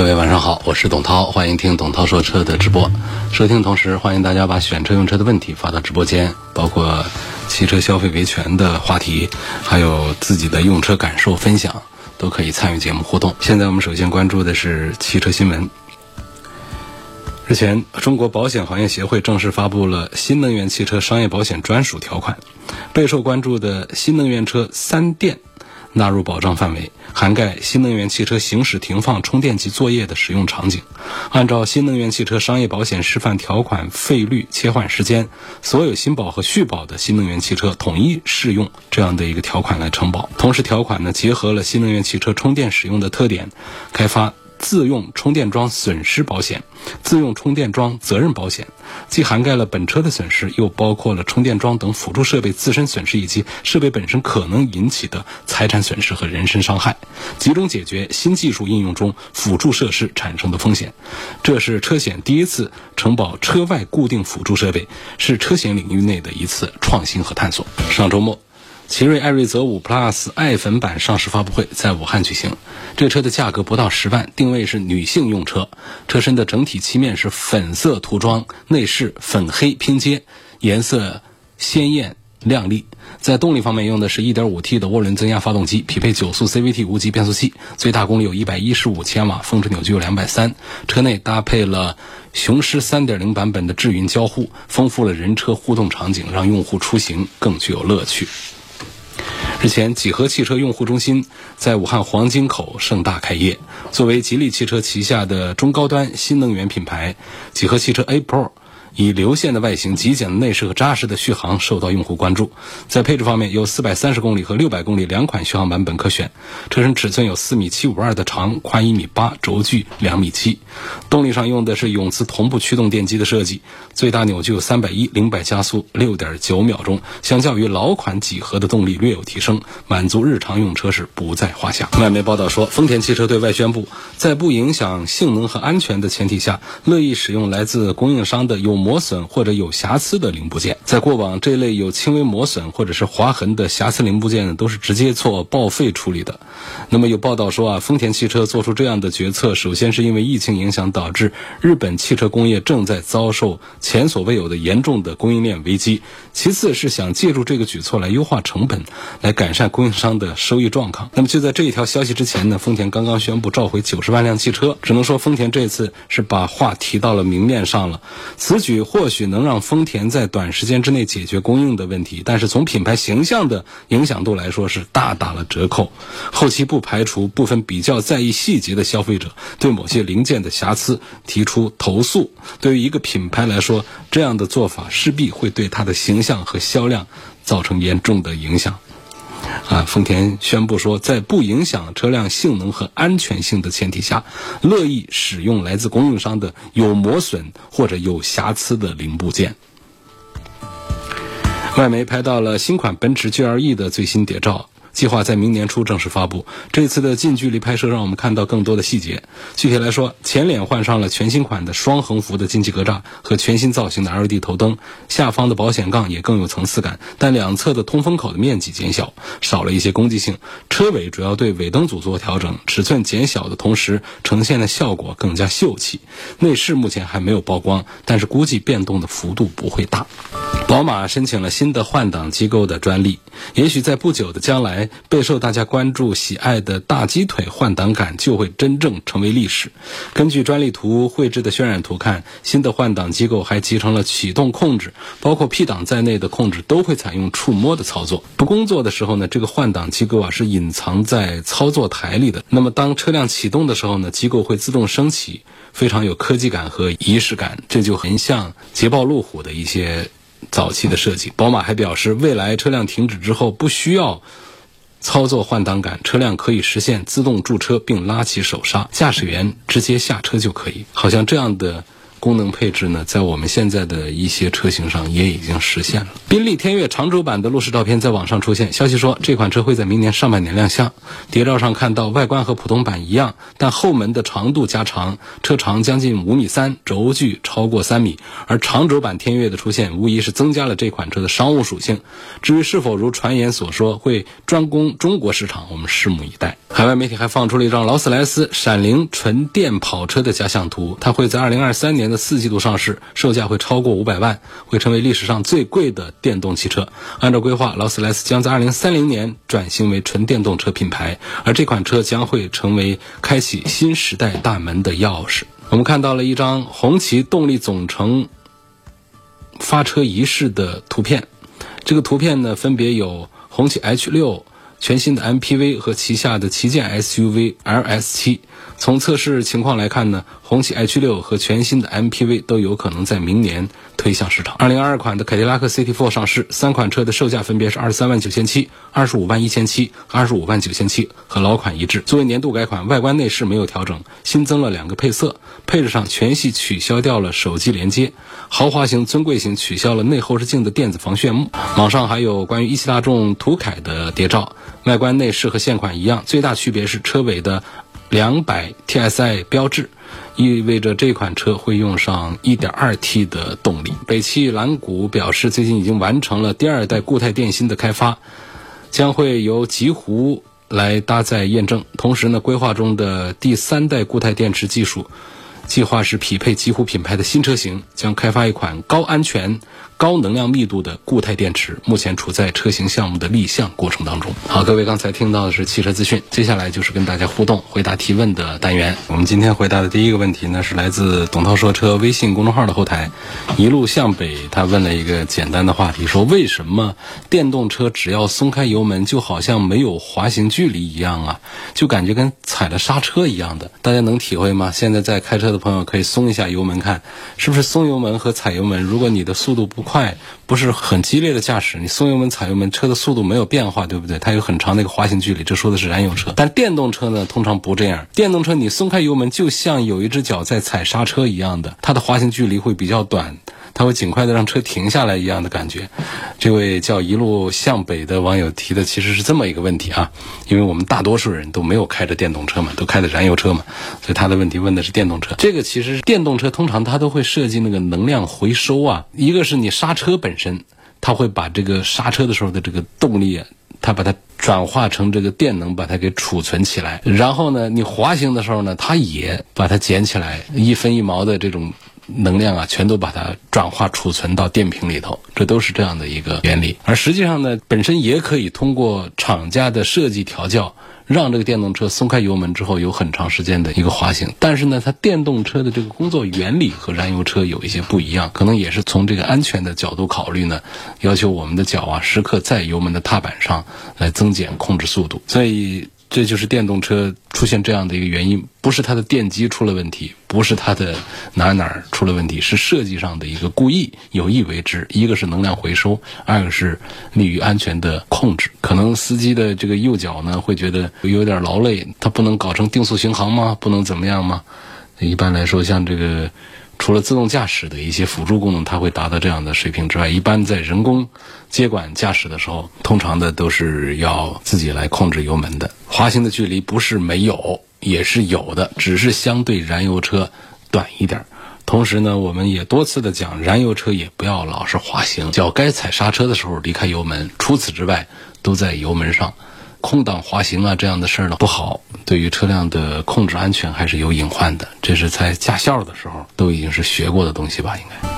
各位晚上好，我是董涛，欢迎听董涛说车的直播。收听同时，欢迎大家把选车用车的问题发到直播间，包括汽车消费维权的话题，还有自己的用车感受分享，都可以参与节目互动。现在我们首先关注的是汽车新闻。日前，中国保险行业协会正式发布了新能源汽车商业保险专属条款，备受关注的新能源车三电。纳入保障范围，涵盖新能源汽车行驶、停放、充电及作业的使用场景。按照新能源汽车商业保险示范条款费率切换时间，所有新保和续保的新能源汽车统一适用这样的一个条款来承保。同时，条款呢结合了新能源汽车充电使用的特点，开发。自用充电桩损失保险、自用充电桩责任保险，既涵盖了本车的损失，又包括了充电桩等辅助设备自身损失以及设备本身可能引起的财产损失和人身伤害，集中解决新技术应用中辅助设施产生的风险。这是车险第一次承保车外固定辅助设备，是车险领域内的一次创新和探索。上周末。奇瑞艾瑞泽五 Plus 爱粉版上市发布会在武汉举行。这车的价格不到十万，定位是女性用车。车身的整体漆面是粉色涂装，内饰粉黑拼接，颜色鲜艳亮丽。在动力方面，用的是 1.5T 的涡轮增压发动机，匹配九速 CVT 无级变速器，最大功率有115千瓦，峰值扭矩有230。车内搭配了雄狮3.0版本的智云交互，丰富了人车互动场景，让用户出行更具有乐趣。日前，几何汽车用户中心在武汉黄金口盛大开业。作为吉利汽车旗下的中高端新能源品牌，几何汽车 A Pro。以流线的外形、极简的内饰和扎实的续航受到用户关注。在配置方面，有430公里和600公里两款续航版本可选。车身尺寸有4米752的长，宽1米8，轴距2米7。动力上用的是永磁同步驱动电机的设计，最大扭矩有310，零百加速6.9秒钟，相较于老款几何的动力略有提升，满足日常用车时不在话下。外媒报道说，丰田汽车对外宣布，在不影响性能和安全的前提下，乐意使用来自供应商的有。磨损或者有瑕疵的零部件，在过往这类有轻微磨损或者是划痕的瑕疵零部件呢，都是直接做报废处理的。那么有报道说啊，丰田汽车做出这样的决策，首先是因为疫情影响导致日本汽车工业正在遭受前所未有的严重的供应链危机；其次是想借助这个举措来优化成本，来改善供应商的收益状况。那么就在这一条消息之前呢，丰田刚刚宣布召回九十万辆汽车，只能说丰田这次是把话提到了明面上了。此举。或许能让丰田在短时间之内解决供应的问题，但是从品牌形象的影响度来说是大打了折扣。后期不排除部分比较在意细节的消费者对某些零件的瑕疵提出投诉。对于一个品牌来说，这样的做法势必会对它的形象和销量造成严重的影响。啊，丰田宣布说，在不影响车辆性能和安全性的前提下，乐意使用来自供应商的有磨损或者有瑕疵的零部件。外媒拍到了新款奔驰 GLE 的最新谍照。计划在明年初正式发布。这次的近距离拍摄让我们看到更多的细节。具体来说，前脸换上了全新款的双横幅的进气格栅和全新造型的 LED 头灯，下方的保险杠也更有层次感，但两侧的通风口的面积减小，少了一些攻击性。车尾主要对尾灯组做调整，尺寸减小的同时，呈现的效果更加秀气。内饰目前还没有曝光，但是估计变动的幅度不会大。宝马申请了新的换挡机构的专利，也许在不久的将来，备受大家关注、喜爱的大鸡腿换挡杆就会真正成为历史。根据专利图绘制的渲染图看，新的换挡机构还集成了启动控制，包括 P 档在内的控制都会采用触摸的操作。不工作的时候呢，这个换挡机构啊是隐藏在操作台里的。那么当车辆启动的时候呢，机构会自动升起，非常有科技感和仪式感，这就很像捷豹路虎的一些。早期的设计，宝马还表示，未来车辆停止之后不需要操作换挡杆，车辆可以实现自动驻车并拉起手刹，驾驶员直接下车就可以。好像这样的。功能配置呢，在我们现在的一些车型上也已经实现了。宾利天越长轴版的路试照片在网上出现，消息说这款车会在明年上半年亮相。谍照上看到外观和普通版一样，但后门的长度加长，车长将近五米三，轴距超过三米。而长轴版天越的出现，无疑是增加了这款车的商务属性。至于是否如传言所说会专攻中国市场，我们拭目以待。海外媒体还放出了一张劳斯莱斯闪灵纯电跑车的假想图，它会在二零二三年。的四季度上市，售价会超过五百万，会成为历史上最贵的电动汽车。按照规划，劳斯莱斯将在二零三零年转型为纯电动车品牌，而这款车将会成为开启新时代大门的钥匙。我们看到了一张红旗动力总成发车仪式的图片，这个图片呢，分别有红旗 H 六全新的 MPV 和旗下的旗舰 SUV LS 七。从测试情况来看呢，红旗 H 六和全新的 MPV 都有可能在明年推向市场。二零二二款的凯迪拉克 CT4 上市，三款车的售价分别是二十三万九千七、二十五万一千七和二十五万九千七，和老款一致。作为年度改款，外观内饰没有调整，新增了两个配色。配置上全系取消掉了手机连接，豪华型、尊贵型取消了内后视镜的电子防眩目。网上还有关于一汽大众途凯的谍照，外观内饰和现款一样，最大区别是车尾的。两百 TSI 标志，意味着这款车会用上 1.2T 的动力。北汽蓝谷表示，最近已经完成了第二代固态电芯的开发，将会由极狐来搭载验证。同时呢，规划中的第三代固态电池技术，计划是匹配极狐品牌的新车型，将开发一款高安全。高能量密度的固态电池目前处在车型项目的立项过程当中。好，各位刚才听到的是汽车资讯，接下来就是跟大家互动、回答提问的单元。我们今天回答的第一个问题呢，是来自董涛说车微信公众号的后台，一路向北，他问了一个简单的话题，说为什么电动车只要松开油门，就好像没有滑行距离一样啊？就感觉跟踩了刹车一样的，大家能体会吗？现在在开车的朋友可以松一下油门，看是不是松油门和踩油门，如果你的速度不。快不是很激烈的驾驶，你松油门踩油门，车的速度没有变化，对不对？它有很长的一个滑行距离，这说的是燃油车。但电动车呢，通常不这样。电动车你松开油门，就像有一只脚在踩刹车一样的，它的滑行距离会比较短。它会尽快的让车停下来一样的感觉。这位叫一路向北的网友提的其实是这么一个问题啊，因为我们大多数人都没有开着电动车嘛，都开的燃油车嘛，所以他的问题问的是电动车。这个其实电动车通常它都会设计那个能量回收啊，一个是你刹车本身，它会把这个刹车的时候的这个动力，它把它转化成这个电能，把它给储存起来。然后呢，你滑行的时候呢，它也把它捡起来，一分一毛的这种。能量啊，全都把它转化储存到电瓶里头，这都是这样的一个原理。而实际上呢，本身也可以通过厂家的设计调教，让这个电动车松开油门之后有很长时间的一个滑行。但是呢，它电动车的这个工作原理和燃油车有一些不一样，可能也是从这个安全的角度考虑呢，要求我们的脚啊时刻在油门的踏板上来增减控制速度。所以。这就是电动车出现这样的一个原因，不是它的电机出了问题，不是它的哪哪儿出了问题，是设计上的一个故意有意为之。一个是能量回收，二个是利于安全的控制。可能司机的这个右脚呢会觉得有点劳累，它不能搞成定速巡航吗？不能怎么样吗？一般来说，像这个。除了自动驾驶的一些辅助功能，它会达到这样的水平之外，一般在人工接管驾驶的时候，通常的都是要自己来控制油门的。滑行的距离不是没有，也是有的，只是相对燃油车短一点。同时呢，我们也多次的讲，燃油车也不要老是滑行，脚该踩刹车的时候离开油门，除此之外都在油门上。空挡滑行啊，这样的事儿呢不好，对于车辆的控制安全还是有隐患的。这是在驾校的时候都已经是学过的东西吧？应该。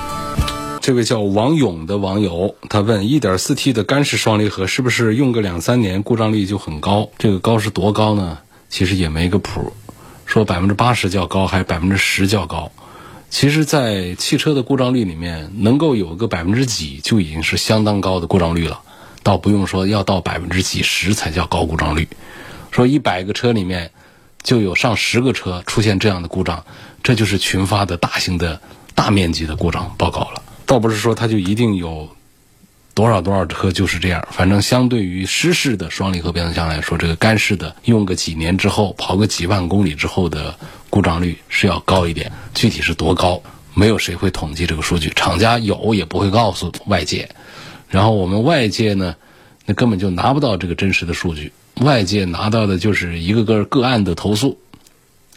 这位叫王勇的网友，他问：1.4T 的干式双离合是不是用个两三年故障率就很高？这个高是多高呢？其实也没个谱，说百分之八十较高，还是百分之十较高？其实，在汽车的故障率里面，能够有个百分之几就已经是相当高的故障率了。倒不用说要到百分之几十才叫高故障率，说一百个车里面就有上十个车出现这样的故障，这就是群发的大型的大面积的故障报告了。倒不是说它就一定有多少多少车就是这样。反正相对于湿式的双离合变速箱来说，这个干式的用个几年之后，跑个几万公里之后的故障率是要高一点。具体是多高，没有谁会统计这个数据，厂家有也不会告诉外界。然后我们外界呢，那根本就拿不到这个真实的数据，外界拿到的就是一个个个案的投诉。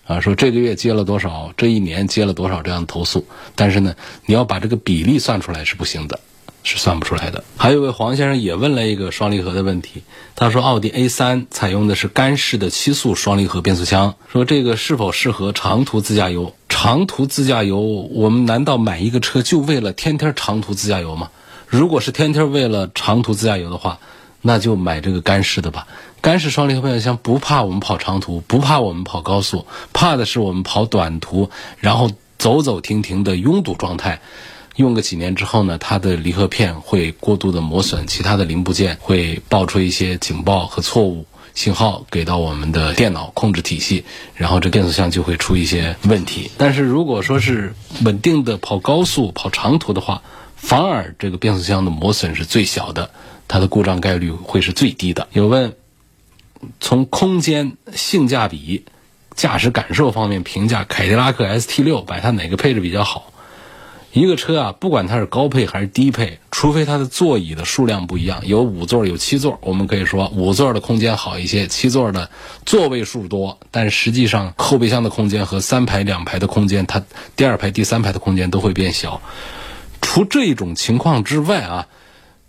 啊，说这个月接了多少，这一年接了多少这样的投诉，但是呢，你要把这个比例算出来是不行的，是算不出来的。还有位黄先生也问了一个双离合的问题，他说奥迪 A 三采用的是干式的七速双离合变速箱，说这个是否适合长途自驾游？长途自驾游，我们难道买一个车就为了天天长途自驾游吗？如果是天天为了长途自驾游的话，那就买这个干式的吧。干式双离合变速箱不怕我们跑长途，不怕我们跑高速，怕的是我们跑短途，然后走走停停的拥堵状态。用个几年之后呢，它的离合片会过度的磨损，其他的零部件会爆出一些警报和错误信号给到我们的电脑控制体系，然后这变速箱就会出一些问题。但是如果说是稳定的跑高速、跑长途的话，反而这个变速箱的磨损是最小的，它的故障概率会是最低的。有问。从空间、性价比、驾驶感受方面评价凯迪拉克 ST 六，买它哪个配置比较好？一个车啊，不管它是高配还是低配，除非它的座椅的数量不一样，有五座有七座，我们可以说五座的空间好一些，七座的座位数多，但实际上后备箱的空间和三排两排的空间，它第二排、第三排的空间都会变小。除这种情况之外啊。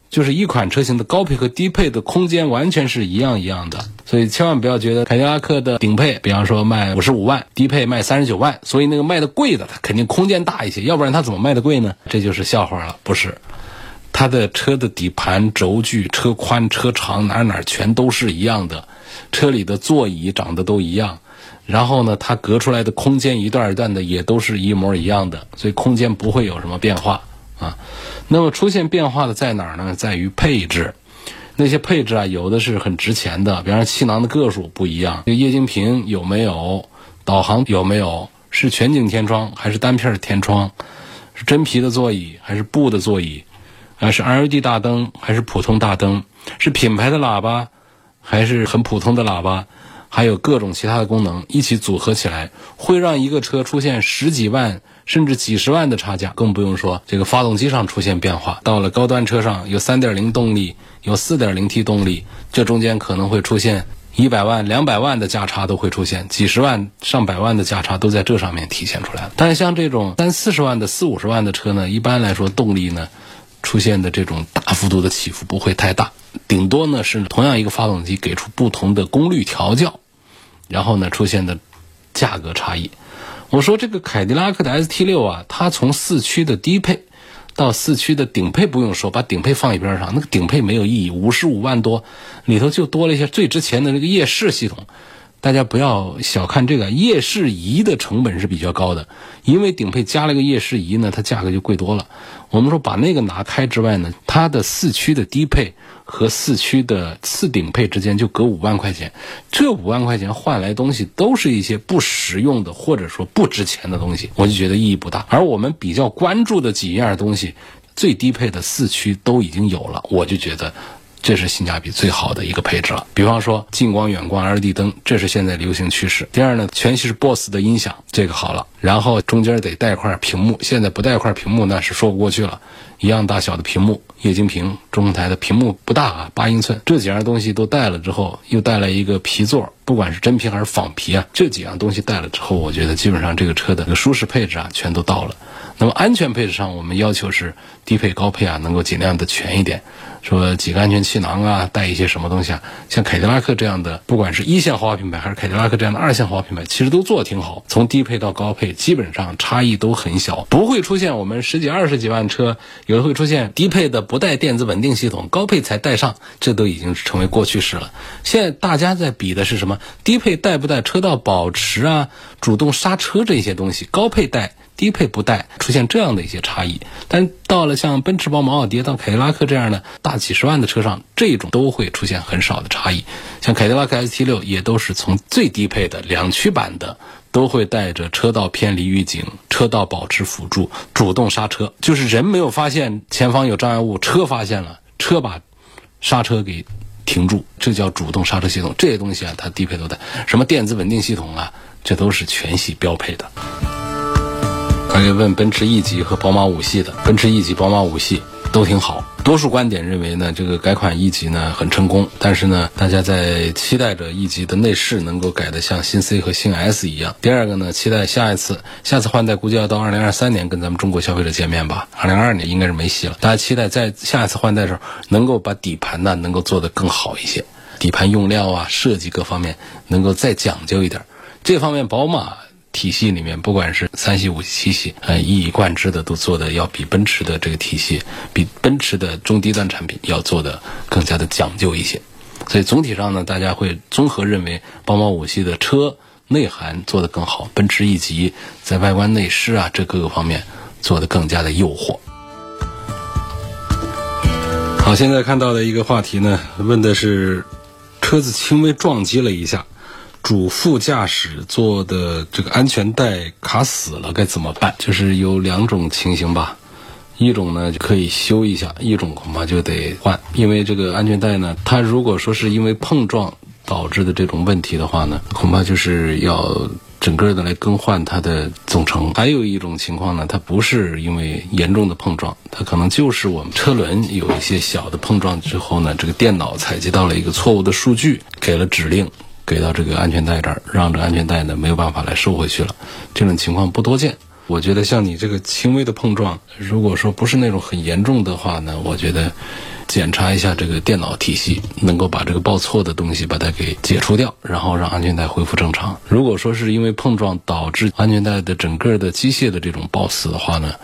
就是一款车型的高配和低配的空间完全是一样一样的，所以千万不要觉得凯迪拉克的顶配，比方说卖五十五万，低配卖三十九万，所以那个卖的贵的它肯定空间大一些，要不然它怎么卖的贵呢？这就是笑话了，不是？它的车的底盘、轴距、车宽、车长哪哪全都是一样的，车里的座椅长得都一样，然后呢，它隔出来的空间一段一段的也都是一模一样的，所以空间不会有什么变化。啊，那么出现变化的在哪儿呢？在于配置，那些配置啊，有的是很值钱的，比方说气囊的个数不一样，这液晶屏有没有，导航有没有，是全景天窗还是单片天窗，是真皮的座椅还是布的座椅，啊，是 LED 大灯还是普通大灯，是品牌的喇叭还是很普通的喇叭。还有各种其他的功能一起组合起来，会让一个车出现十几万甚至几十万的差价，更不用说这个发动机上出现变化。到了高端车上，有3.0动力，有 4.0T 动力，这中间可能会出现一百万、两百万的价差都会出现，几十万、上百万的价差都在这上面体现出来了。但是像这种三四十万的、四五十万的车呢，一般来说动力呢出现的这种大幅度的起伏不会太大。顶多呢是同样一个发动机给出不同的功率调教，然后呢出现的价格差异。我说这个凯迪拉克的 ST 六啊，它从四驱的低配到四驱的顶配不用说，把顶配放一边上，那个顶配没有意义，五十五万多里头就多了一些最值钱的那个夜视系统。大家不要小看这个夜视仪的成本是比较高的，因为顶配加了个夜视仪呢，它价格就贵多了。我们说把那个拿开之外呢，它的四驱的低配和四驱的次顶配之间就隔五万块钱，这五万块钱换来东西都是一些不实用的或者说不值钱的东西，我就觉得意义不大。而我们比较关注的几样东西，最低配的四驱都已经有了，我就觉得。这是性价比最好的一个配置了。比方说近光、远光 LED 灯，这是现在流行趋势。第二呢，全系是 BOSS 的音响，这个好了。然后中间得带块屏幕，现在不带块屏幕那是说不过去了。一样大小的屏幕，液晶屏，中控台的屏幕不大啊，八英寸。这几样东西都带了之后，又带来一个皮座，不管是真皮还是仿皮啊，这几样东西带了之后，我觉得基本上这个车的舒适配置啊，全都到了。那么安全配置上，我们要求是低配、高配啊，能够尽量的全一点。说几个安全气囊啊，带一些什么东西啊？像凯迪拉克这样的，不管是一线豪华品牌，还是凯迪拉克这样的二线豪华品牌，其实都做的挺好。从低配到高配，基本上差异都很小，不会出现我们十几二十几万车，有的会出现低配的不带电子稳定系统，高配才带上，这都已经成为过去式了。现在大家在比的是什么？低配带不带车道保持啊、主动刹车这些东西？高配带。低配不带出现这样的一些差异，但到了像奔驰、宝马、奥迪到凯迪拉克这样的大几十万的车上，这种都会出现很少的差异。像凯迪拉克 ST 六也都是从最低配的两驱版的，都会带着车道偏离预警、车道保持辅助、主动刹车，就是人没有发现前方有障碍物，车发现了。车把刹车给停住，这叫主动刹车系统。这些东西啊，它低配都带，什么电子稳定系统啊，这都是全系标配的。还有问奔驰 E 级和宝马五系的，奔驰 E 级、宝马五系都挺好。多数观点认为呢，这个改款 E 级呢很成功，但是呢，大家在期待着 E 级的内饰能够改得像新 C 和新 S 一样。第二个呢，期待下一次下次换代估计要到二零二三年跟咱们中国消费者见面吧，二零二二年应该是没戏了。大家期待在下一次换代的时候能够把底盘呢能够做得更好一些，底盘用料啊、设计各方面能够再讲究一点。这方面宝马。体系里面，不管是三系、五系、七系，呃，一以贯之的都做的要比奔驰的这个体系，比奔驰的中低端产品要做的更加的讲究一些。所以总体上呢，大家会综合认为，宝马五系的车内涵做得更好，奔驰 E 级在外观内饰啊这各个方面做得更加的诱惑。好，现在看到的一个话题呢，问的是车子轻微撞击了一下。主副驾驶座的这个安全带卡死了，该怎么办？就是有两种情形吧，一种呢就可以修一下，一种恐怕就得换。因为这个安全带呢，它如果说是因为碰撞导致的这种问题的话呢，恐怕就是要整个的来更换它的总成。还有一种情况呢，它不是因为严重的碰撞，它可能就是我们车轮有一些小的碰撞之后呢，这个电脑采集到了一个错误的数据，给了指令。给到这个安全带这儿，让这安全带呢没有办法来收回去了，这种情况不多见。我觉得像你这个轻微的碰撞，如果说不是那种很严重的话呢，我觉得检查一下这个电脑体系，能够把这个报错的东西把它给解除掉，然后让安全带恢复正常。如果说是因为碰撞导致安全带的整个的机械的这种抱死的话呢？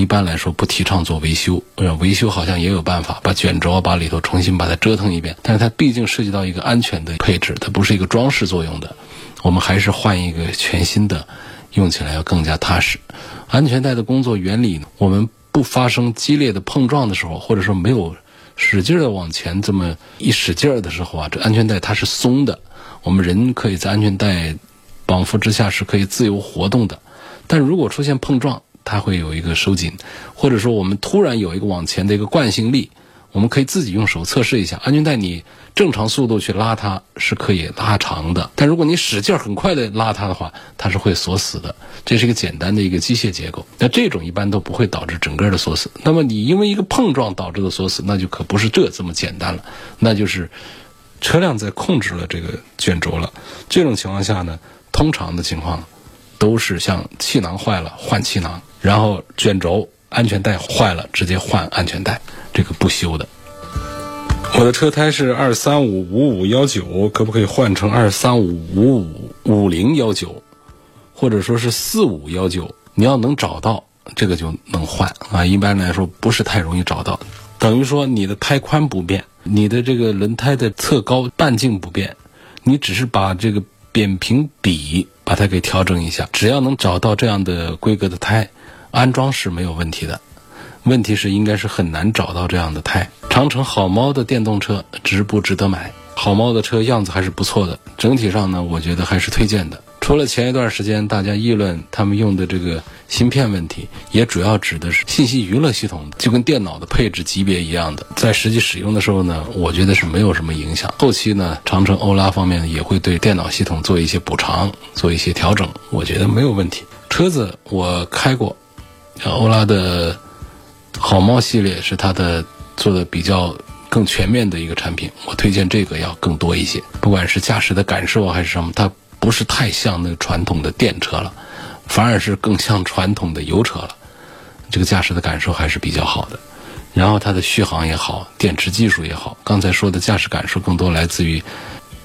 一般来说不提倡做维修，呃，维修好像也有办法，把卷轴把里头重新把它折腾一遍。但是它毕竟涉及到一个安全的配置，它不是一个装饰作用的。我们还是换一个全新的，用起来要更加踏实。安全带的工作原理，我们不发生激烈的碰撞的时候，或者说没有使劲的往前这么一使劲儿的时候啊，这安全带它是松的。我们人可以在安全带绑缚之下是可以自由活动的。但如果出现碰撞，它会有一个收紧，或者说我们突然有一个往前的一个惯性力，我们可以自己用手测试一下安全带。你正常速度去拉它是可以拉长的，但如果你使劲很快的拉它的话，它是会锁死的。这是一个简单的一个机械结构。那这种一般都不会导致整个的锁死。那么你因为一个碰撞导致的锁死，那就可不是这这么简单了，那就是车辆在控制了这个卷轴了。这种情况下呢，通常的情况都是像气囊坏了换气囊。然后卷轴、安全带坏了，直接换安全带，这个不修的。我的车胎是二三五五五幺九，可不可以换成二三五五五五零幺九，或者说是四五幺九？你要能找到这个就能换啊。一般来说不是太容易找到，等于说你的胎宽不变，你的这个轮胎的侧高半径不变，你只是把这个扁平比把它给调整一下，只要能找到这样的规格的胎。安装是没有问题的，问题是应该是很难找到这样的胎。长城好猫的电动车值不值得买？好猫的车样子还是不错的，整体上呢，我觉得还是推荐的。除了前一段时间大家议论他们用的这个芯片问题，也主要指的是信息娱乐系统，就跟电脑的配置级别一样的，在实际使用的时候呢，我觉得是没有什么影响。后期呢，长城欧拉方面也会对电脑系统做一些补偿，做一些调整，我觉得没有问题。车子我开过。欧拉的好猫系列是它的做的比较更全面的一个产品，我推荐这个要更多一些。不管是驾驶的感受还是什么，它不是太像那个传统的电车了，反而是更像传统的油车了。这个驾驶的感受还是比较好的。然后它的续航也好，电池技术也好。刚才说的驾驶感受更多来自于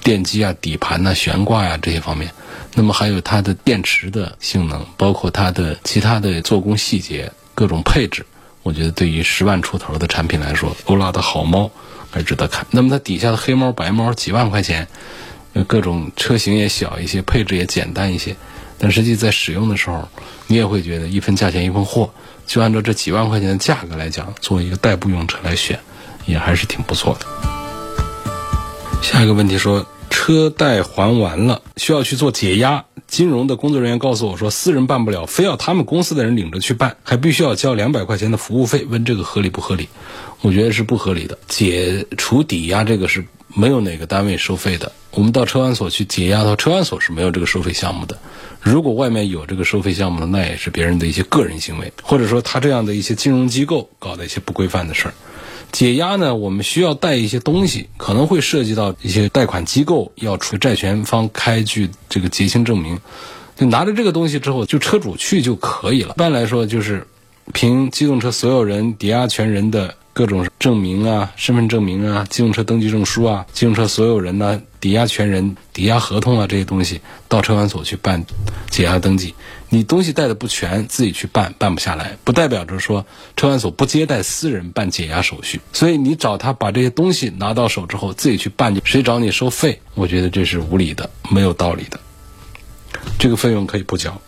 电机啊、底盘呐、悬挂呀这些方面。那么还有它的电池的性能，包括它的其他的做工细节、各种配置，我觉得对于十万出头的产品来说，欧拉的好猫还值得看。那么它底下的黑猫、白猫几万块钱，各种车型也小一些，配置也简单一些，但实际在使用的时候，你也会觉得一分价钱一分货。就按照这几万块钱的价格来讲，做一个代步用车来选，也还是挺不错的。下一个问题说。车贷还完了，需要去做解押，金融的工作人员告诉我说，私人办不了，非要他们公司的人领着去办，还必须要交两百块钱的服务费。问这个合理不合理？我觉得是不合理的。解除抵押这个是没有哪个单位收费的。我们到车管所去解押到，车管所是没有这个收费项目的。如果外面有这个收费项目的，那也是别人的一些个人行为，或者说他这样的一些金融机构搞的一些不规范的事儿。解押呢，我们需要带一些东西，可能会涉及到一些贷款机构要出债权方开具这个结清证明，就拿着这个东西之后，就车主去就可以了。一般来说，就是凭机动车所有人抵押权人的。各种证明啊，身份证明啊，机动车登记证书啊，机动车所有人呢，抵押权人、抵押合同啊，这些东西到车管所去办解押登记。你东西带的不全，自己去办办不下来，不代表着说车管所不接待私人办解押手续。所以你找他把这些东西拿到手之后，自己去办，谁找你收费？我觉得这是无理的，没有道理的。这个费用可以不交。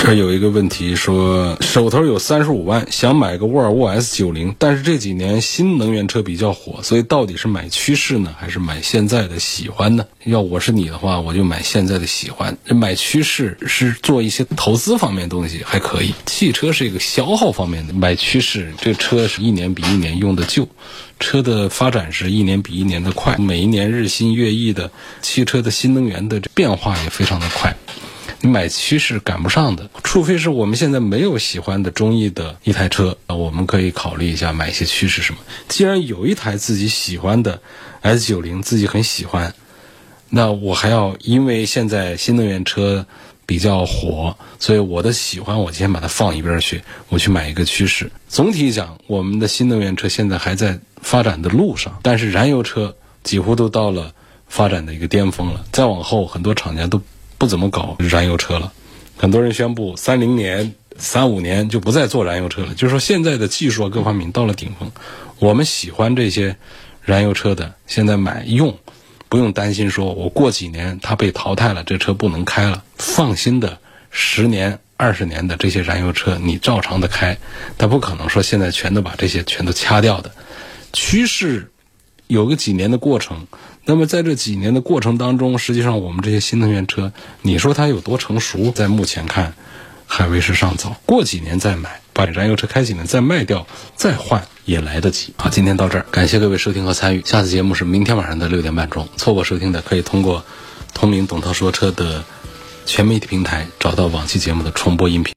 这有一个问题说，手头有三十五万，想买个沃尔沃 S 九零，但是这几年新能源车比较火，所以到底是买趋势呢，还是买现在的喜欢呢？要我是你的话，我就买现在的喜欢。买趋势是做一些投资方面东西还可以，汽车是一个消耗方面的。买趋势，这车是一年比一年用的旧，车的发展是一年比一年的快，每一年日新月异的汽车的新能源的变化也非常的快。你买趋势赶不上的，除非是我们现在没有喜欢的中意的一台车啊，我们可以考虑一下买一些趋势什么。既然有一台自己喜欢的 S 九零，自己很喜欢，那我还要因为现在新能源车比较火，所以我的喜欢我先把它放一边去，我去买一个趋势。总体讲，我们的新能源车现在还在发展的路上，但是燃油车几乎都到了发展的一个巅峰了，再往后很多厂家都。不怎么搞燃油车了，很多人宣布三零年、三五年就不再做燃油车了。就是说，现在的技术各方面到了顶峰，我们喜欢这些燃油车的，现在买用，不用担心说我过几年它被淘汰了，这车不能开了。放心的，十年、二十年的这些燃油车你照常的开，它不可能说现在全都把这些全都掐掉的。趋势有个几年的过程。那么在这几年的过程当中，实际上我们这些新能源车，你说它有多成熟？在目前看，还为时尚早。过几年再买，把燃油车开几年再卖掉，再换也来得及。好，今天到这儿，感谢各位收听和参与。下次节目是明天晚上的六点半钟，错过收听的可以通过同名董涛说车的全媒体平台找到往期节目的重播音频。